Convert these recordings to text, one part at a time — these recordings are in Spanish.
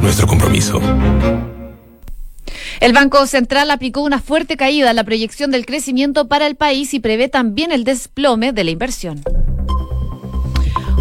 Nuestro compromiso. El Banco Central aplicó una fuerte caída en la proyección del crecimiento para el país y prevé también el desplome de la inversión.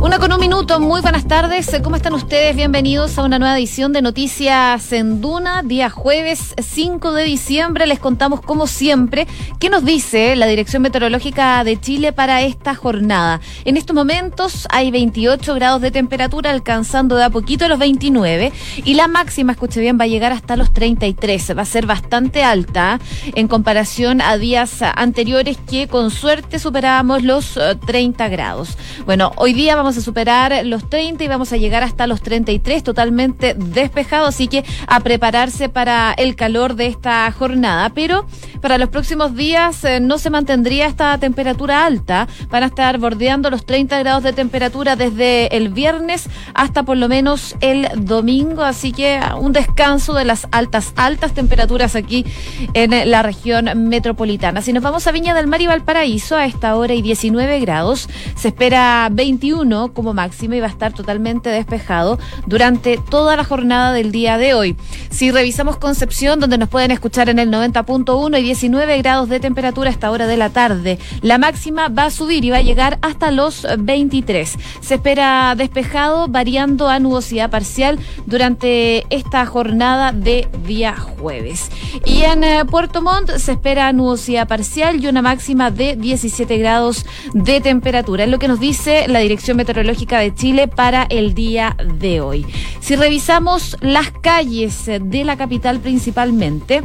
Una con un minuto, muy buenas tardes. ¿Cómo están ustedes? Bienvenidos a una nueva edición de Noticias en Duna, día jueves 5 de diciembre. Les contamos, como siempre, qué nos dice la Dirección Meteorológica de Chile para esta jornada. En estos momentos hay 28 grados de temperatura, alcanzando de a poquito los 29, y la máxima, escuche bien, va a llegar hasta los 33. Va a ser bastante alta en comparación a días anteriores que con suerte superábamos los 30 grados. Bueno, hoy día vamos a superar los 30 y vamos a llegar hasta los 33 totalmente despejado, así que a prepararse para el calor de esta jornada. Pero para los próximos días eh, no se mantendría esta temperatura alta, van a estar bordeando los 30 grados de temperatura desde el viernes hasta por lo menos el domingo, así que un descanso de las altas, altas temperaturas aquí en la región metropolitana. Si nos vamos a Viña del Mar y Valparaíso, a esta hora y 19 grados, se espera 21 como máximo y va a estar totalmente despejado durante toda la jornada del día de hoy. Si revisamos Concepción, donde nos pueden escuchar en el 90.1 y 19 grados de temperatura a esta hora de la tarde, la máxima va a subir y va a llegar hasta los 23. Se espera despejado, variando a nubosidad parcial durante esta jornada de día jueves. Y en eh, Puerto Montt se espera nubosidad parcial y una máxima de 17 grados de temperatura. Es lo que nos dice la Dirección Meteorológica de Chile para el día de hoy. Si revisamos las calles de la capital principalmente,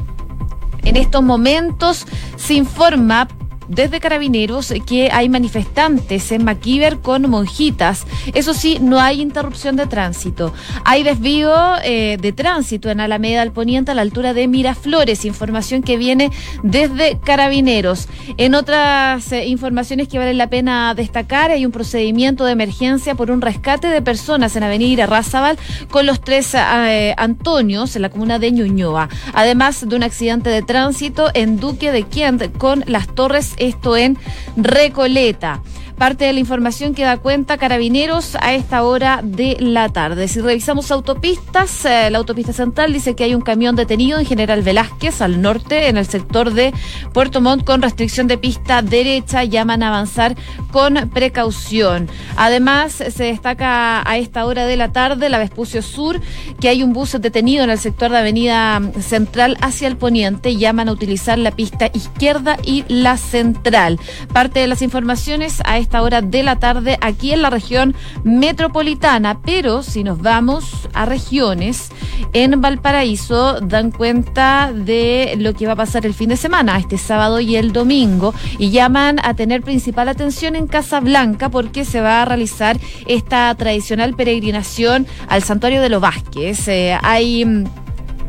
en estos momentos se informa desde Carabineros que hay manifestantes en Maquiver con monjitas. Eso sí, no hay interrupción de tránsito. Hay desvío eh, de tránsito en Alameda al Poniente a la altura de Miraflores, información que viene desde Carabineros. En otras eh, informaciones que vale la pena destacar, hay un procedimiento de emergencia por un rescate de personas en Avenida Razabal con los tres eh, Antonios en la comuna de Ñuñoa. Además de un accidente de tránsito en Duque de Quient con las torres esto en Recoleta. Parte de la información que da cuenta Carabineros a esta hora de la tarde. Si revisamos autopistas, eh, la autopista central dice que hay un camión detenido en General Velázquez al norte, en el sector de Puerto Montt, con restricción de pista derecha. Llaman a avanzar con precaución. Además, se destaca a esta hora de la tarde, la Vespucio Sur, que hay un bus detenido en el sector de Avenida Central hacia el poniente. Llaman a utilizar la pista izquierda y la central. Parte de las informaciones a esta hora de la tarde aquí en la región metropolitana. Pero si nos vamos a regiones, en Valparaíso dan cuenta de lo que va a pasar el fin de semana, este sábado y el domingo, y llaman a tener principal atención en Casa Blanca porque se va a realizar esta tradicional peregrinación al santuario de los Vázquez. Eh, hay mm,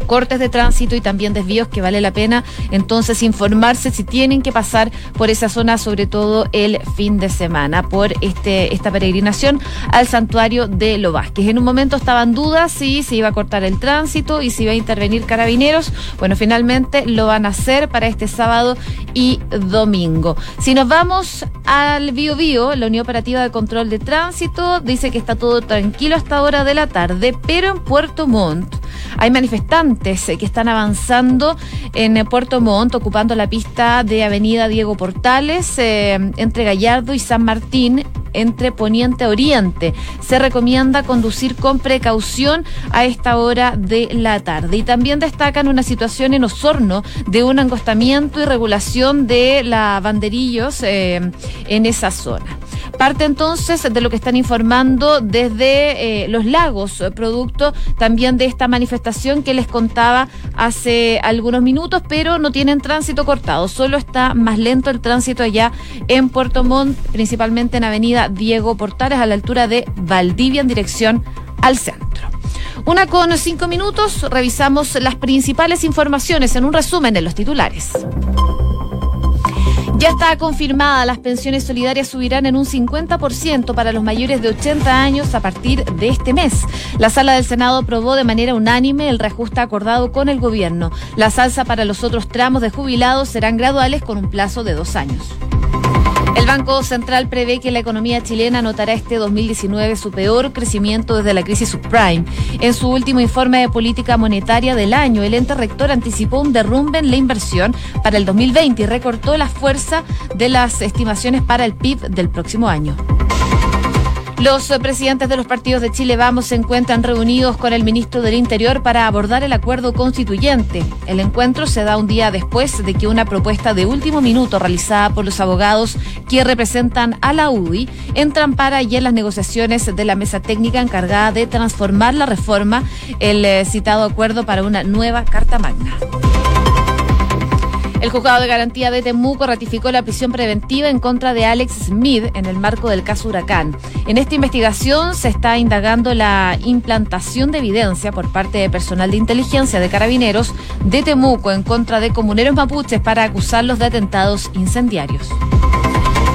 cortes de tránsito y también desvíos que vale la pena entonces informarse si tienen que pasar por esa zona, sobre todo el fin de semana, por este esta peregrinación al santuario de Lo Vázquez. En un momento estaban dudas si se iba a cortar el tránsito y si iba a intervenir carabineros. Bueno, finalmente lo van a hacer para este sábado y domingo. Si nos vamos al Bio Bio, la Unión Operativa de Control de Tránsito dice que está todo tranquilo hasta hora de la tarde, pero en Puerto Montt hay manifestantes que están avanzando en Puerto Montt, ocupando la pista de Avenida Diego Portales, eh, entre Gallardo y San Martín, entre Poniente a Oriente. Se recomienda conducir con precaución a esta hora de la tarde. Y también destacan una situación en Osorno de un angostamiento y regulación de la banderillos eh, en esa zona. Parte entonces de lo que están informando desde eh, los lagos, eh, producto también de esta manifestación que les contaba hace algunos minutos, pero no tienen tránsito cortado, solo está más lento el tránsito allá en Puerto Montt, principalmente en Avenida Diego Portales, a la altura de Valdivia en dirección al centro. Una con cinco minutos, revisamos las principales informaciones en un resumen de los titulares. Ya está confirmada, las pensiones solidarias subirán en un 50% para los mayores de 80 años a partir de este mes. La sala del Senado aprobó de manera unánime el reajuste acordado con el gobierno. La salsa para los otros tramos de jubilados serán graduales con un plazo de dos años. El Banco Central prevé que la economía chilena anotará este 2019 su peor crecimiento desde la crisis subprime. En su último informe de política monetaria del año, el ente rector anticipó un derrumbe en la inversión para el 2020 y recortó la fuerza de las estimaciones para el PIB del próximo año. Los presidentes de los partidos de Chile Vamos se encuentran reunidos con el ministro del Interior para abordar el acuerdo constituyente. El encuentro se da un día después de que una propuesta de último minuto realizada por los abogados que representan a la UDI entrampara y en las negociaciones de la mesa técnica encargada de transformar la reforma el eh, citado acuerdo para una nueva Carta Magna. El juzgado de garantía de Temuco ratificó la prisión preventiva en contra de Alex Smith en el marco del caso Huracán. En esta investigación se está indagando la implantación de evidencia por parte de personal de inteligencia de carabineros de Temuco en contra de comuneros mapuches para acusarlos de atentados incendiarios.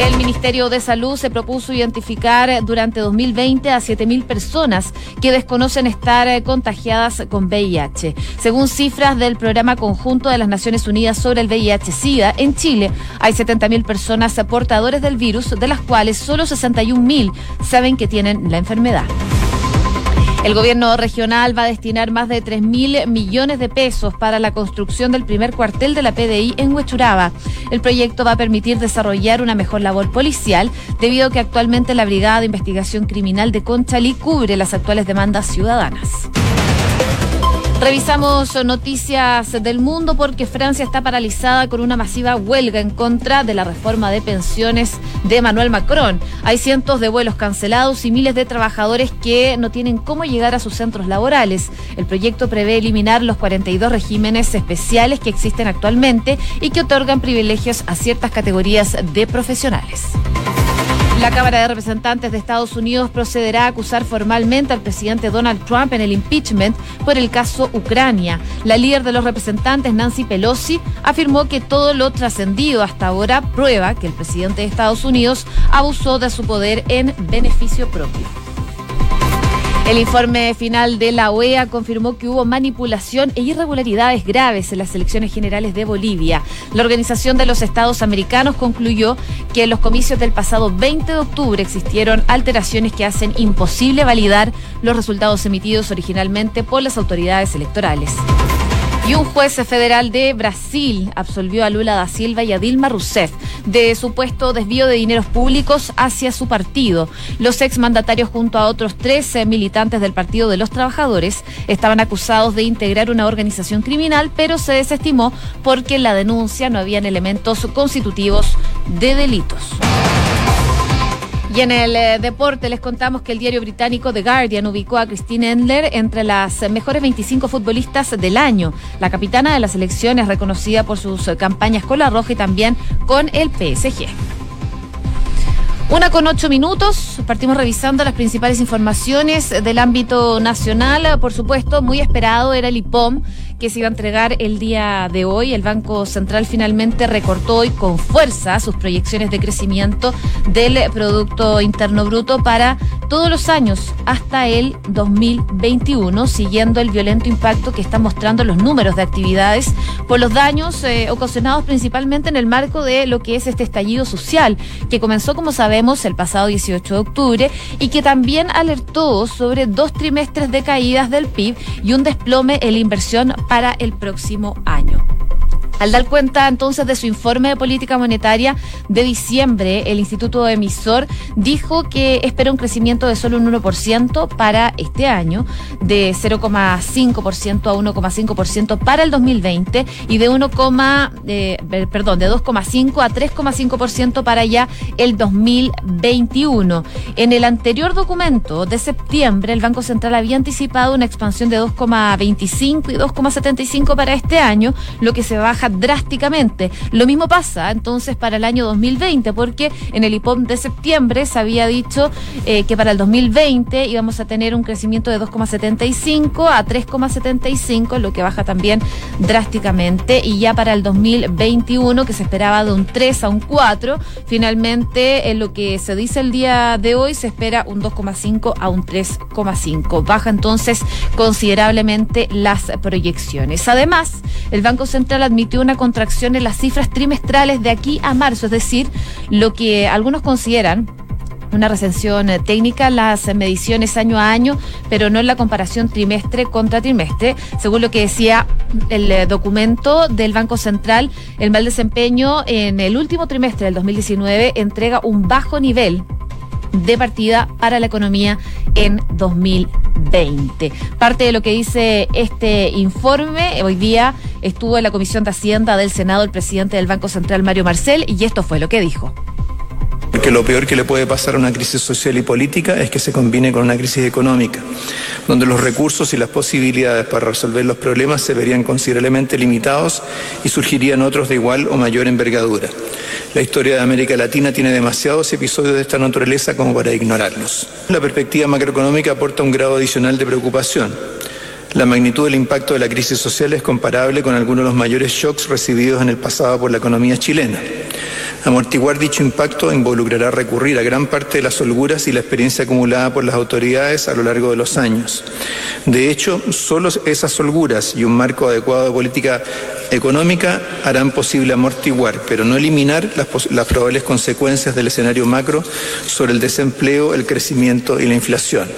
El Ministerio de Salud se propuso identificar durante 2020 a 7.000 personas que desconocen estar eh, contagiadas con VIH. Según cifras del Programa Conjunto de las Naciones Unidas sobre el VIH-Sida, en Chile hay 70.000 personas portadores del virus, de las cuales solo 61.000 saben que tienen la enfermedad. El gobierno regional va a destinar más de 3 mil millones de pesos para la construcción del primer cuartel de la PDI en Huechuraba. El proyecto va a permitir desarrollar una mejor labor policial, debido a que actualmente la Brigada de Investigación Criminal de Conchalí cubre las actuales demandas ciudadanas. Revisamos noticias del mundo porque Francia está paralizada con una masiva huelga en contra de la reforma de pensiones de Emmanuel Macron. Hay cientos de vuelos cancelados y miles de trabajadores que no tienen cómo llegar a sus centros laborales. El proyecto prevé eliminar los 42 regímenes especiales que existen actualmente y que otorgan privilegios a ciertas categorías de profesionales. La Cámara de Representantes de Estados Unidos procederá a acusar formalmente al presidente Donald Trump en el impeachment por el caso Ucrania. La líder de los representantes, Nancy Pelosi, afirmó que todo lo trascendido hasta ahora prueba que el presidente de Estados Unidos abusó de su poder en beneficio propio. El informe final de la OEA confirmó que hubo manipulación e irregularidades graves en las elecciones generales de Bolivia. La Organización de los Estados Americanos concluyó que en los comicios del pasado 20 de octubre existieron alteraciones que hacen imposible validar los resultados emitidos originalmente por las autoridades electorales. Y un juez federal de Brasil absolvió a Lula da Silva y a Dilma Rousseff de supuesto desvío de dineros públicos hacia su partido. Los exmandatarios junto a otros 13 militantes del Partido de los Trabajadores estaban acusados de integrar una organización criminal, pero se desestimó porque en la denuncia no habían elementos constitutivos de delitos. Y en el eh, deporte les contamos que el diario británico The Guardian ubicó a Christine Endler entre las mejores 25 futbolistas del año. La capitana de la selección es reconocida por sus campañas con la Roja y también con el PSG. Una con ocho minutos, partimos revisando las principales informaciones del ámbito nacional. Por supuesto, muy esperado era el IPOM que se iba a entregar el día de hoy. El Banco Central finalmente recortó hoy con fuerza sus proyecciones de crecimiento del Producto Interno Bruto para todos los años hasta el 2021, siguiendo el violento impacto que están mostrando los números de actividades por los daños eh, ocasionados principalmente en el marco de lo que es este estallido social, que comenzó, como sabemos, el pasado 18 de octubre y que también alertó sobre dos trimestres de caídas del PIB y un desplome en la inversión para el próximo año. Al dar cuenta entonces de su informe de política monetaria de diciembre, el Instituto Emisor dijo que espera un crecimiento de solo un 1% para este año, de 0,5% a 1,5% para el 2020 y de 1, eh, perdón, de 2,5 a 3,5% para ya el 2021. En el anterior documento de septiembre, el Banco Central había anticipado una expansión de 2,25 y 2,75 para este año, lo que se baja drásticamente. Lo mismo pasa entonces para el año 2020, porque en el IPOM de septiembre se había dicho eh, que para el 2020 íbamos a tener un crecimiento de 2,75 a 3,75, lo que baja también drásticamente. Y ya para el 2021, que se esperaba de un 3 a un 4, finalmente en lo que se dice el día de hoy se espera un 2,5 a un 3,5. Baja entonces considerablemente las proyecciones. Además, el Banco Central admitió una contracción en las cifras trimestrales de aquí a marzo, es decir, lo que algunos consideran una recensión eh, técnica las mediciones año a año, pero no en la comparación trimestre contra trimestre. Según lo que decía el eh, documento del Banco Central, el mal desempeño en el último trimestre del 2019 entrega un bajo nivel de partida para la economía en 2020. Parte de lo que dice este informe, hoy día estuvo en la Comisión de Hacienda del Senado el presidente del Banco Central, Mario Marcel, y esto fue lo que dijo. Porque lo peor que le puede pasar a una crisis social y política es que se combine con una crisis económica, donde los recursos y las posibilidades para resolver los problemas se verían considerablemente limitados y surgirían otros de igual o mayor envergadura. La historia de América Latina tiene demasiados episodios de esta naturaleza como para ignorarlos. La perspectiva macroeconómica aporta un grado adicional de preocupación. La magnitud del impacto de la crisis social es comparable con algunos de los mayores shocks recibidos en el pasado por la economía chilena. Amortiguar dicho impacto involucrará recurrir a gran parte de las holguras y la experiencia acumulada por las autoridades a lo largo de los años. De hecho, solo esas holguras y un marco adecuado de política económica harán posible amortiguar, pero no eliminar las, las probables consecuencias del escenario macro sobre el desempleo, el crecimiento y la inflación.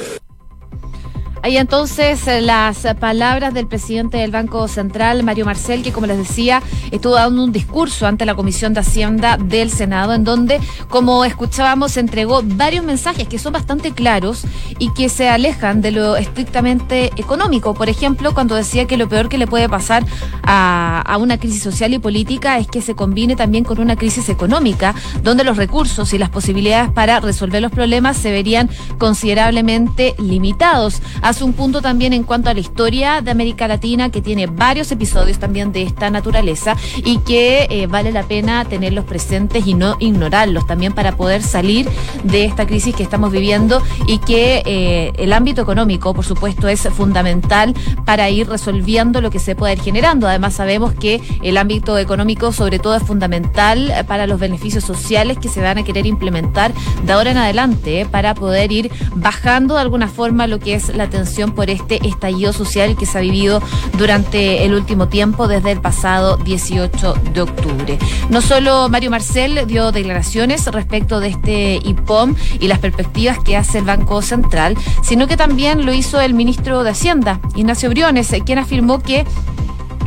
Ahí entonces eh, las palabras del presidente del Banco Central, Mario Marcel, que como les decía, estuvo dando un discurso ante la Comisión de Hacienda del Senado, en donde, como escuchábamos, entregó varios mensajes que son bastante claros y que se alejan de lo estrictamente económico. Por ejemplo, cuando decía que lo peor que le puede pasar a, a una crisis social y política es que se combine también con una crisis económica, donde los recursos y las posibilidades para resolver los problemas se verían considerablemente limitados un punto también en cuanto a la historia de América Latina, que tiene varios episodios también de esta naturaleza y que eh, vale la pena tenerlos presentes y no ignorarlos también para poder salir de esta crisis que estamos viviendo y que eh, el ámbito económico, por supuesto, es fundamental para ir resolviendo lo que se puede ir generando. Además, sabemos que el ámbito económico, sobre todo, es fundamental para los beneficios sociales que se van a querer implementar de ahora en adelante eh, para poder ir bajando de alguna forma lo que es la tensión por este estallido social que se ha vivido durante el último tiempo, desde el pasado 18 de octubre. No solo Mario Marcel dio declaraciones respecto de este IPOM y las perspectivas que hace el Banco Central, sino que también lo hizo el ministro de Hacienda, Ignacio Briones, quien afirmó que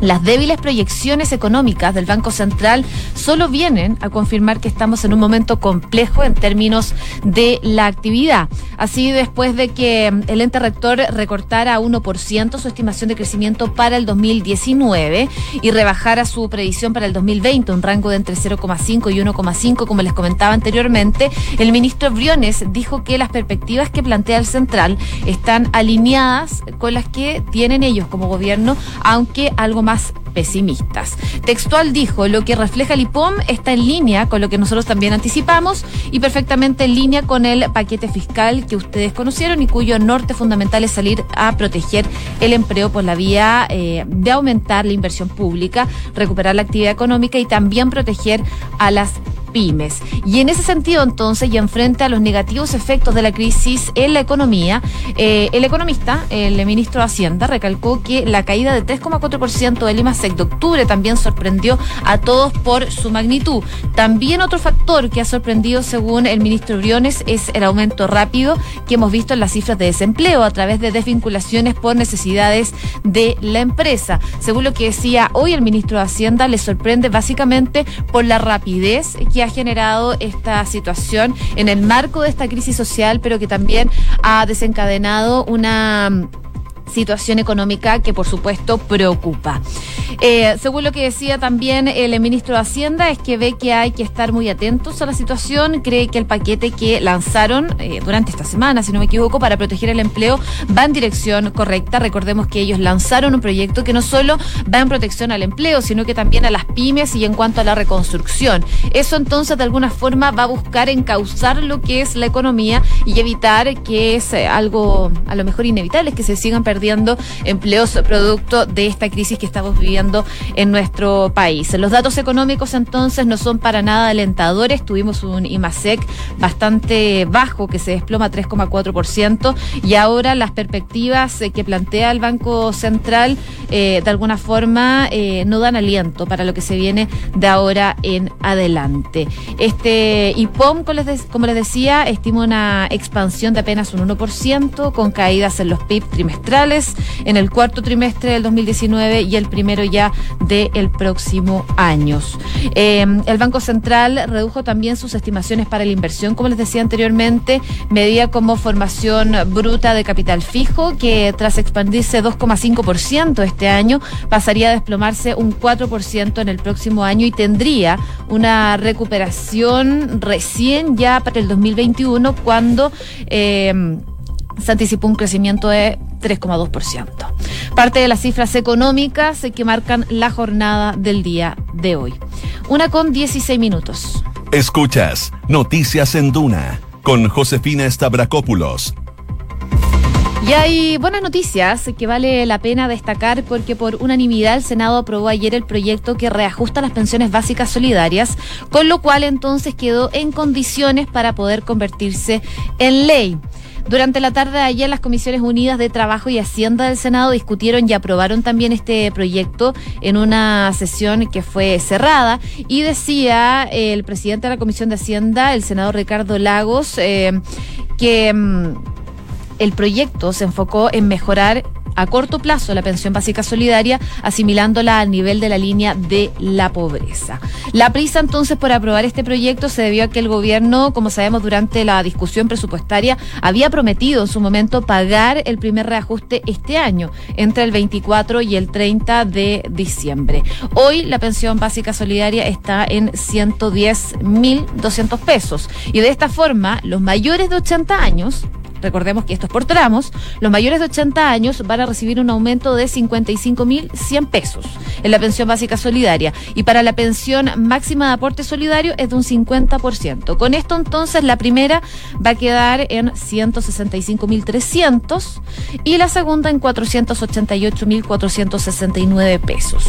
las débiles proyecciones económicas del Banco Central solo vienen a confirmar que estamos en un momento complejo en términos de la actividad. Así, después de que el ente rector recortara 1% su estimación de crecimiento para el 2019 y rebajara su previsión para el 2020, un rango de entre 0,5 y 1,5, como les comentaba anteriormente, el ministro Briones dijo que las perspectivas que plantea el Central están alineadas con las que tienen ellos como gobierno, aunque algo más pesimistas. Textual dijo, lo que refleja el IPOM está en línea con lo que nosotros también anticipamos y perfectamente en línea con el paquete fiscal que ustedes conocieron y cuyo norte fundamental es salir a proteger el empleo por la vía eh, de aumentar la inversión pública, recuperar la actividad económica y también proteger a las pymes. Y en ese sentido, entonces, y enfrente a los negativos efectos de la crisis en la economía, eh, el economista, el ministro de Hacienda, recalcó que la caída de 3,4% del IMASEC de octubre también sorprendió a todos por su magnitud. También otro factor que ha sorprendido, según el ministro Briones, es el aumento rápido que hemos visto en las cifras de desempleo a través de desvinculaciones por necesidades de la empresa. Según lo que decía hoy el ministro de Hacienda, le sorprende básicamente por la rapidez que ha generado esta situación en el marco de esta crisis social, pero que también ha desencadenado una situación económica que por supuesto preocupa. Eh, según lo que decía también el ministro de Hacienda, es que ve que hay que estar muy atentos a la situación, cree que el paquete que lanzaron eh, durante esta semana, si no me equivoco, para proteger el empleo va en dirección correcta. Recordemos que ellos lanzaron un proyecto que no solo va en protección al empleo, sino que también a las pymes y en cuanto a la reconstrucción. Eso entonces de alguna forma va a buscar encauzar lo que es la economía y evitar que es algo a lo mejor inevitable, que se sigan perdiendo perdiendo empleos producto de esta crisis que estamos viviendo en nuestro país. Los datos económicos entonces no son para nada alentadores. Tuvimos un IMASEC bastante bajo que se desploma 3,4% y ahora las perspectivas que plantea el Banco Central eh, de alguna forma eh, no dan aliento para lo que se viene de ahora en adelante. Este IPOM, como les, decía, estima una expansión de apenas un 1%, con caídas en los PIB en el cuarto trimestre del 2019 y el primero ya del próximo año. Eh, el Banco Central redujo también sus estimaciones para la inversión, como les decía anteriormente, medía como formación bruta de capital fijo, que tras expandirse 2,5% este año, pasaría a desplomarse un 4% en el próximo año y tendría una recuperación recién ya para el 2021 cuando eh, se anticipó un crecimiento de 3,2%. Parte de las cifras económicas que marcan la jornada del día de hoy. Una con 16 minutos. Escuchas Noticias en Duna con Josefina Stavrakopoulos y hay buenas noticias que vale la pena destacar porque por unanimidad el Senado aprobó ayer el proyecto que reajusta las pensiones básicas solidarias, con lo cual entonces quedó en condiciones para poder convertirse en ley. Durante la tarde de ayer, las Comisiones Unidas de Trabajo y Hacienda del Senado discutieron y aprobaron también este proyecto en una sesión que fue cerrada. Y decía el presidente de la Comisión de Hacienda, el senador Ricardo Lagos, eh, que mm, el proyecto se enfocó en mejorar a corto plazo la pensión básica solidaria, asimilándola al nivel de la línea de la pobreza. La prisa entonces por aprobar este proyecto se debió a que el gobierno, como sabemos durante la discusión presupuestaria, había prometido en su momento pagar el primer reajuste este año, entre el 24 y el 30 de diciembre. Hoy la pensión básica solidaria está en 110.200 pesos y de esta forma los mayores de 80 años recordemos que esto es por tramos, los mayores de 80 años van a recibir un aumento de 55.100 pesos en la pensión básica solidaria y para la pensión máxima de aporte solidario es de un 50%. Con esto entonces la primera va a quedar en 165.300 y la segunda en 488.469 pesos.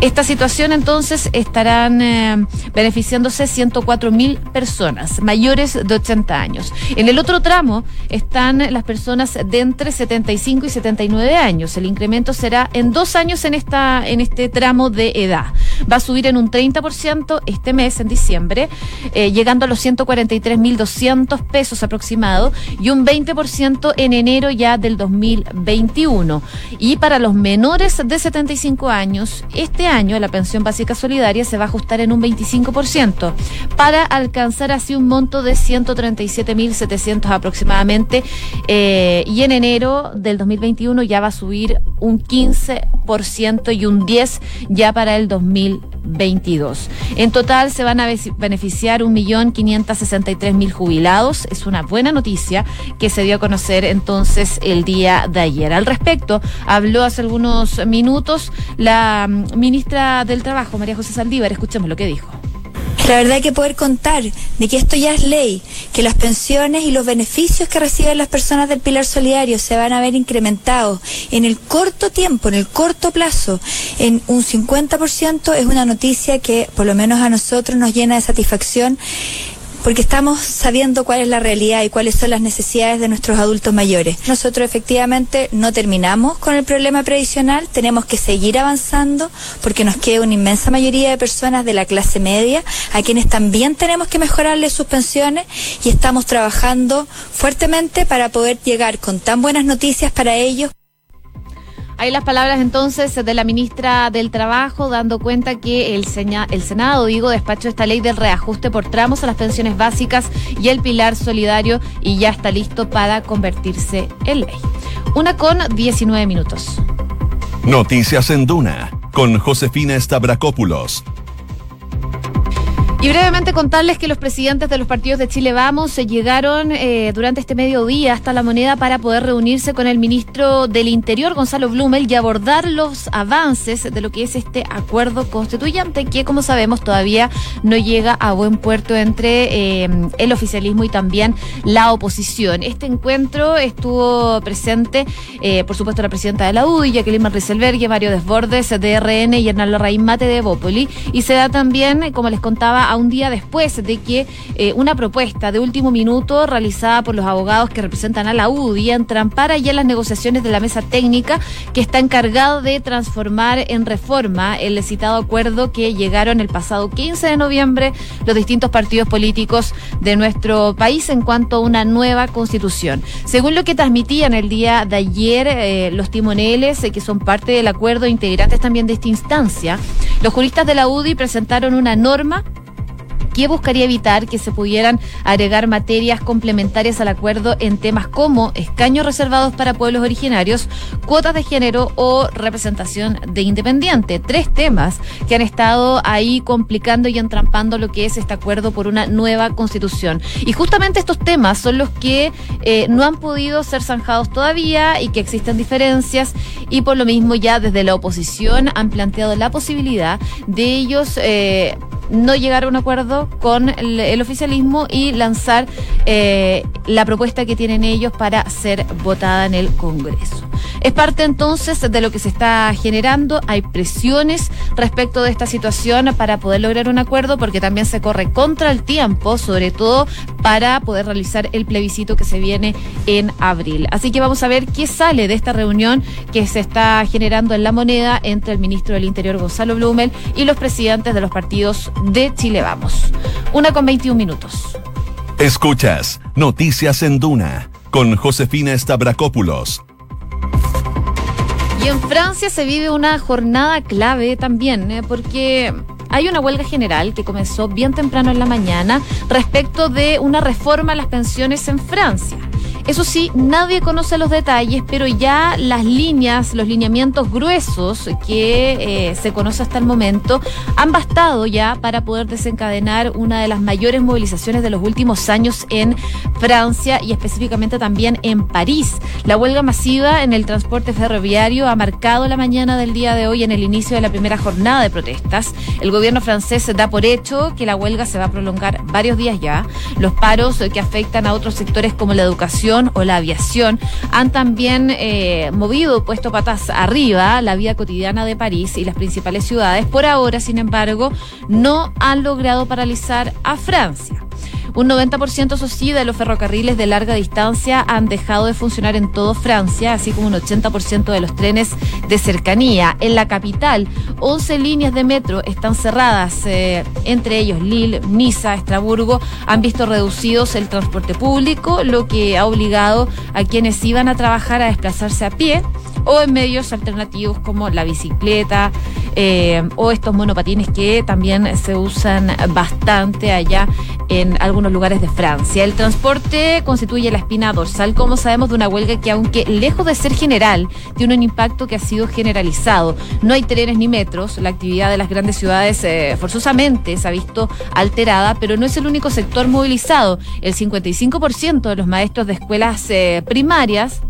Esta situación entonces estarán eh, beneficiándose 104.000 personas mayores de 80 años. En el otro tramo está las personas de entre 75 y 79 años. El incremento será en dos años en, esta, en este tramo de edad. Va a subir en un 30% este mes, en diciembre, eh, llegando a los 143.200 pesos aproximado y un 20% en enero ya del 2021. Y para los menores de 75 años, este año la pensión básica solidaria se va a ajustar en un 25% para alcanzar así un monto de 137.700 aproximadamente eh, y en enero del 2021 ya va a subir un 15% y un 10% ya para el 2022. En total se van a beneficiar 1.563.000 jubilados. Es una buena noticia que se dio a conocer entonces el día de ayer. Al respecto, habló hace algunos minutos la mm, ministra del Trabajo, María José Saldívar. Escuchemos lo que dijo. La verdad que poder contar de que esto ya es ley, que las pensiones y los beneficios que reciben las personas del pilar solidario se van a ver incrementados en el corto tiempo, en el corto plazo, en un 50% es una noticia que por lo menos a nosotros nos llena de satisfacción porque estamos sabiendo cuál es la realidad y cuáles son las necesidades de nuestros adultos mayores. Nosotros efectivamente no terminamos con el problema previsional, tenemos que seguir avanzando porque nos queda una inmensa mayoría de personas de la clase media a quienes también tenemos que mejorarles sus pensiones y estamos trabajando fuertemente para poder llegar con tan buenas noticias para ellos. Hay las palabras entonces de la ministra del Trabajo dando cuenta que el, el Senado, digo, despachó esta ley del reajuste por tramos a las pensiones básicas y el pilar solidario y ya está listo para convertirse en ley. Una con 19 minutos. Noticias en Duna con Josefina Stavrakopoulos Y brevemente contarles que los presidentes de los partidos de Chile Vamos se llegaron eh, durante este mediodía hasta la moneda para poder reunirse con el ministro del Interior, Gonzalo Blumel, y abordar los avances de lo que es este acuerdo constituyente, que como sabemos todavía no llega a buen puerto entre eh, el oficialismo y también la oposición. Este encuentro estuvo presente, eh, por supuesto, la presidenta de la UDI, Jacqueline y Mario Desbordes, DRN y Hernán Larraín Mate de Bópoli, y se da también, como les contaba, un día después de que eh, una propuesta de último minuto realizada por los abogados que representan a la UDI entrampara ya las negociaciones de la mesa técnica que está encargado de transformar en reforma el citado acuerdo que llegaron el pasado 15 de noviembre los distintos partidos políticos de nuestro país en cuanto a una nueva constitución. Según lo que transmitían el día de ayer eh, los timoneles, eh, que son parte del acuerdo, integrantes también de esta instancia, los juristas de la UDI presentaron una norma que buscaría evitar que se pudieran agregar materias complementarias al acuerdo en temas como escaños reservados para pueblos originarios, cuotas de género o representación de independiente. Tres temas que han estado ahí complicando y entrampando lo que es este acuerdo por una nueva constitución. Y justamente estos temas son los que eh, no han podido ser zanjados todavía y que existen diferencias y por lo mismo ya desde la oposición han planteado la posibilidad de ellos eh, no llegar a un acuerdo con el, oficialismo y lanzar eh, la propuesta que tienen ellos para ser votada en el Congreso. Es parte entonces de lo que se está generando. Hay presiones respecto de esta situación para poder lograr un acuerdo porque también se corre contra el tiempo, sobre todo para poder realizar el plebiscito que se viene en abril. Así que vamos a ver qué sale de esta reunión que se está generando en la moneda entre el ministro del Interior Gonzalo Blumel y los presidentes de los partidos de Chile Vamos. Una con 21 minutos. Escuchas Noticias en Duna con Josefina Stavrakopoulos y en Francia se vive una jornada clave también, ¿eh? porque hay una huelga general que comenzó bien temprano en la mañana respecto de una reforma a las pensiones en Francia. Eso sí, nadie conoce los detalles, pero ya las líneas, los lineamientos gruesos que eh, se conoce hasta el momento han bastado ya para poder desencadenar una de las mayores movilizaciones de los últimos años en Francia y específicamente también en París. La huelga masiva en el transporte ferroviario ha marcado la mañana del día de hoy en el inicio de la primera jornada de protestas. El gobierno francés da por hecho que la huelga se va a prolongar varios días ya. Los paros que afectan a otros sectores como la educación, o la aviación han también eh, movido, puesto patas arriba la vida cotidiana de París y las principales ciudades. Por ahora, sin embargo, no han logrado paralizar a Francia. Un 90% eso sí de los ferrocarriles de larga distancia han dejado de funcionar en todo Francia, así como un 80% de los trenes de cercanía. En la capital, 11 líneas de metro están cerradas, eh, entre ellos Lille, Niza, Estraburgo, han visto reducidos el transporte público, lo que ha obligado a quienes iban a trabajar a desplazarse a pie o en medios alternativos como la bicicleta eh, o estos monopatines que también se usan bastante allá en algunos lugares de Francia. El transporte constituye la espina dorsal, como sabemos, de una huelga que aunque lejos de ser general, tiene un impacto que ha sido generalizado. No hay trenes ni metros, la actividad de las grandes ciudades eh, forzosamente se ha visto alterada, pero no es el único sector movilizado. El 55% de los maestros de escuelas eh, primarias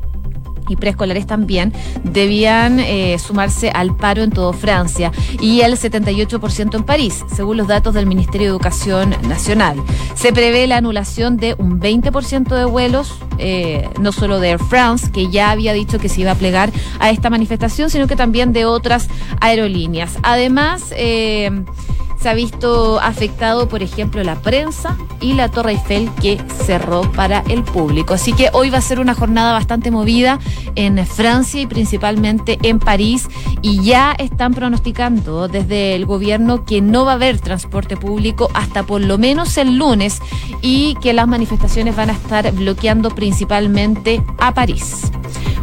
y preescolares también debían eh, sumarse al paro en todo Francia y el 78% en París, según los datos del Ministerio de Educación Nacional. Se prevé la anulación de un 20% de vuelos, eh, no solo de Air France, que ya había dicho que se iba a plegar a esta manifestación, sino que también de otras aerolíneas. Además, eh, se ha visto afectado, por ejemplo, la prensa y la Torre Eiffel que cerró para el público. Así que hoy va a ser una jornada bastante movida en Francia y principalmente en París y ya están pronosticando desde el gobierno que no va a haber transporte público hasta por lo menos el lunes y que las manifestaciones van a estar bloqueando principalmente a París.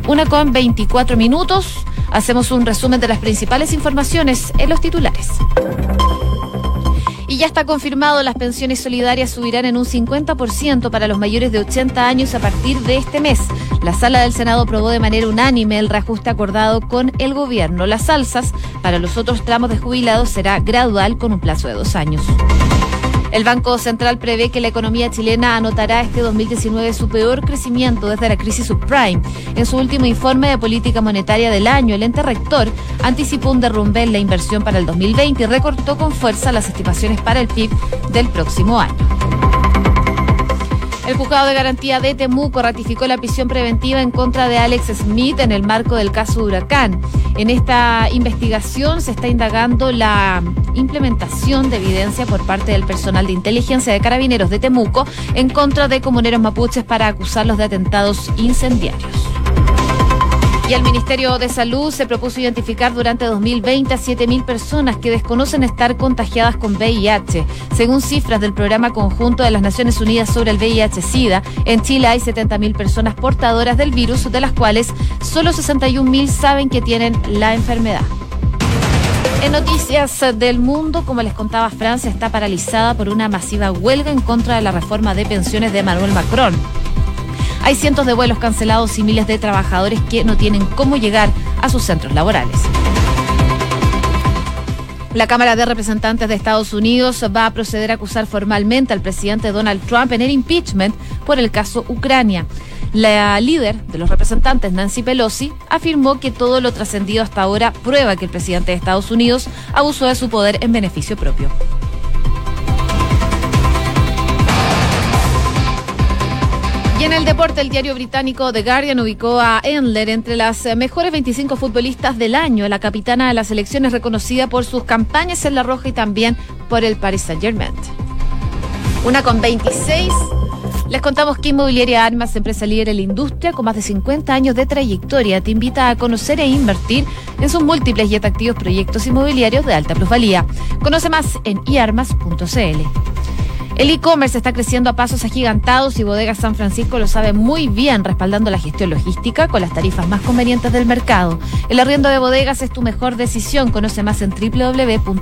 Una con 24 minutos. Hacemos un resumen de las principales informaciones en los titulares. Ya está confirmado, las pensiones solidarias subirán en un 50% para los mayores de 80 años a partir de este mes. La sala del Senado aprobó de manera unánime el reajuste acordado con el gobierno. Las alzas para los otros tramos de jubilados será gradual con un plazo de dos años. El Banco Central prevé que la economía chilena anotará este 2019 su peor crecimiento desde la crisis subprime. En su último informe de política monetaria del año, el ente rector anticipó un derrumbe en la inversión para el 2020 y recortó con fuerza las estimaciones para el PIB del próximo año. El juzgado de garantía de Temuco ratificó la prisión preventiva en contra de Alex Smith en el marco del caso Huracán. En esta investigación se está indagando la implementación de evidencia por parte del personal de inteligencia de carabineros de Temuco en contra de comuneros mapuches para acusarlos de atentados incendiarios. Y el Ministerio de Salud se propuso identificar durante 2020 a 7.000 personas que desconocen estar contagiadas con VIH. Según cifras del Programa Conjunto de las Naciones Unidas sobre el VIH-Sida, en Chile hay 70.000 personas portadoras del virus, de las cuales solo 61.000 saben que tienen la enfermedad. En noticias del mundo, como les contaba, Francia está paralizada por una masiva huelga en contra de la reforma de pensiones de Manuel Macron. Hay cientos de vuelos cancelados y miles de trabajadores que no tienen cómo llegar a sus centros laborales. La Cámara de Representantes de Estados Unidos va a proceder a acusar formalmente al presidente Donald Trump en el impeachment por el caso Ucrania. La líder de los representantes, Nancy Pelosi, afirmó que todo lo trascendido hasta ahora prueba que el presidente de Estados Unidos abusó de su poder en beneficio propio. Y en el deporte, el diario británico The Guardian ubicó a Endler entre las mejores 25 futbolistas del año. La capitana de la selección es reconocida por sus campañas en la roja y también por el Paris Saint-Germain. Una con 26. Les contamos que Inmobiliaria Armas, empresa líder en la industria con más de 50 años de trayectoria, te invita a conocer e invertir en sus múltiples y atractivos proyectos inmobiliarios de alta plusvalía. Conoce más en iarmas.cl. El e-commerce está creciendo a pasos agigantados y Bodega San Francisco lo sabe muy bien, respaldando la gestión logística con las tarifas más convenientes del mercado. El arriendo de bodegas es tu mejor decisión. Conoce más en www.bsf.cl.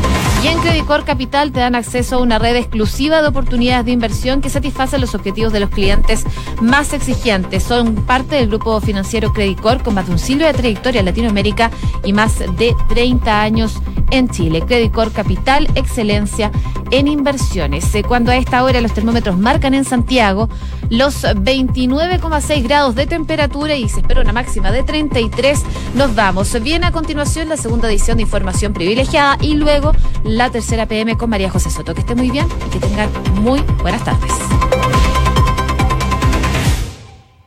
Y en Credicor Capital te dan acceso a una red exclusiva de oportunidades de inversión que satisfacen los objetivos de los clientes más exigentes. Son parte del grupo financiero Credicor con más de un siglo de trayectoria en Latinoamérica y más de 30 años en Chile. Credicor Capital, excelencia en inversiones. Eh, cuando a esta hora los termómetros marcan en Santiago los 29,6 grados de temperatura y se espera una máxima de 33, nos vamos. Viene a continuación la segunda edición de Información Privilegiada y luego la tercera PM con María José Soto. Que esté muy bien y que tengan muy buenas tardes.